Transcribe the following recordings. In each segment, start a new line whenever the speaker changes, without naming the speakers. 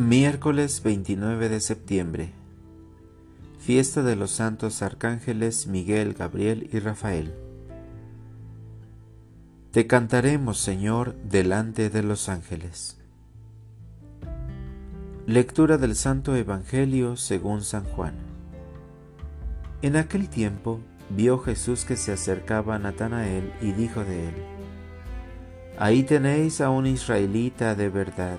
Miércoles 29 de septiembre. Fiesta de los santos arcángeles Miguel, Gabriel y Rafael. Te cantaremos, Señor, delante de los ángeles. Lectura del Santo Evangelio según San Juan. En aquel tiempo vio Jesús que se acercaba a Natanael y dijo de él, Ahí tenéis a un israelita de verdad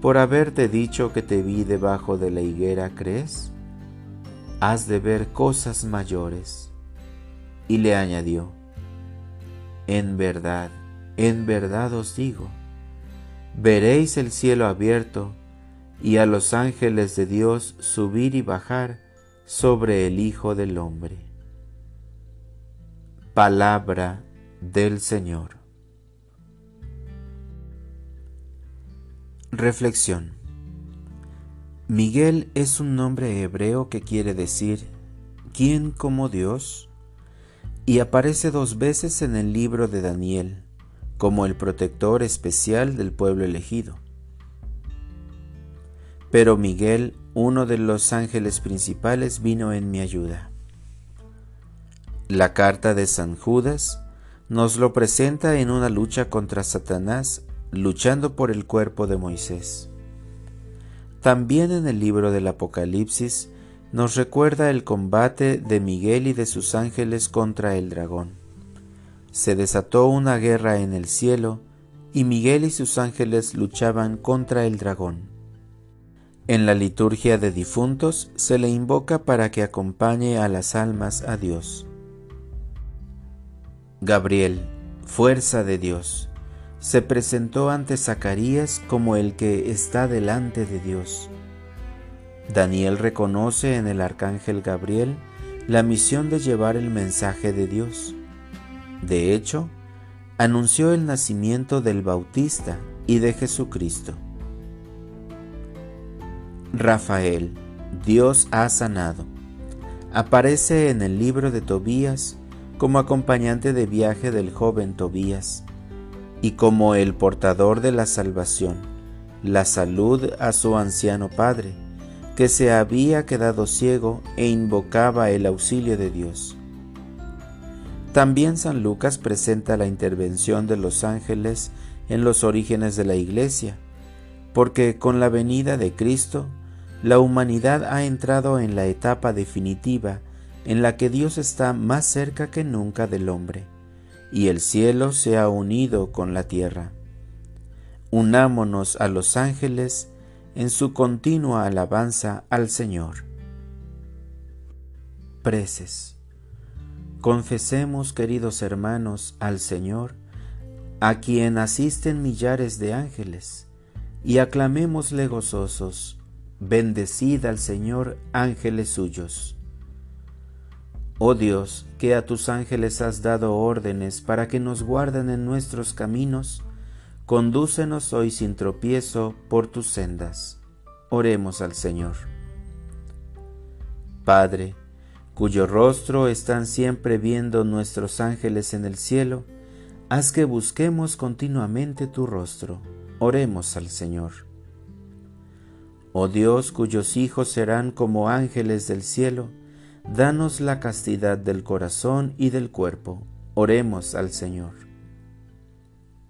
por haberte dicho que te vi debajo de la higuera, ¿crees? Has de ver cosas mayores. Y le añadió, En verdad, en verdad os digo, veréis el cielo abierto y a los ángeles de Dios subir y bajar sobre el Hijo del Hombre. Palabra del Señor. Reflexión. Miguel es un nombre hebreo que quiere decir ¿quién como Dios? y aparece dos veces en el libro de Daniel como el protector especial del pueblo elegido. Pero Miguel, uno de los ángeles principales, vino en mi ayuda. La carta de San Judas nos lo presenta en una lucha contra Satanás luchando por el cuerpo de Moisés. También en el libro del Apocalipsis nos recuerda el combate de Miguel y de sus ángeles contra el dragón. Se desató una guerra en el cielo y Miguel y sus ángeles luchaban contra el dragón. En la liturgia de difuntos se le invoca para que acompañe a las almas a Dios. Gabriel, fuerza de Dios, se presentó ante Zacarías como el que está delante de Dios. Daniel reconoce en el arcángel Gabriel la misión de llevar el mensaje de Dios. De hecho, anunció el nacimiento del Bautista y de Jesucristo. Rafael, Dios ha sanado. Aparece en el libro de Tobías como acompañante de viaje del joven Tobías y como el portador de la salvación, la salud a su anciano padre, que se había quedado ciego e invocaba el auxilio de Dios. También San Lucas presenta la intervención de los ángeles en los orígenes de la Iglesia, porque con la venida de Cristo, la humanidad ha entrado en la etapa definitiva en la que Dios está más cerca que nunca del hombre y el cielo se ha unido con la tierra. Unámonos a los ángeles en su continua alabanza al Señor. Preces. Confesemos, queridos hermanos, al Señor, a quien asisten millares de ángeles, y aclamémosle gozosos, bendecid al Señor ángeles suyos. Oh Dios, que a tus ángeles has dado órdenes para que nos guarden en nuestros caminos, condúcenos hoy sin tropiezo por tus sendas. Oremos al Señor. Padre, cuyo rostro están siempre viendo nuestros ángeles en el cielo, haz que busquemos continuamente tu rostro. Oremos al Señor. Oh Dios, cuyos hijos serán como ángeles del cielo, Danos la castidad del corazón y del cuerpo. Oremos al Señor.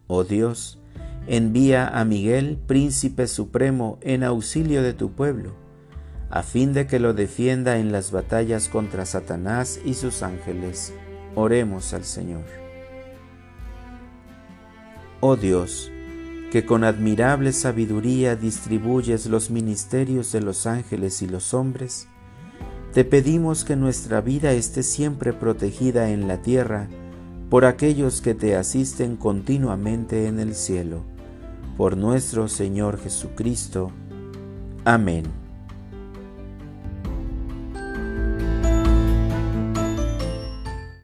Oh Dios, envía a Miguel, príncipe supremo, en auxilio de tu pueblo, a fin de que lo defienda en las batallas contra Satanás y sus ángeles. Oremos al Señor. Oh Dios, que con admirable sabiduría distribuyes los ministerios de los ángeles y los hombres, te pedimos que nuestra vida esté siempre protegida en la tierra por aquellos que te asisten continuamente en el cielo. por nuestro Señor Jesucristo. Amén.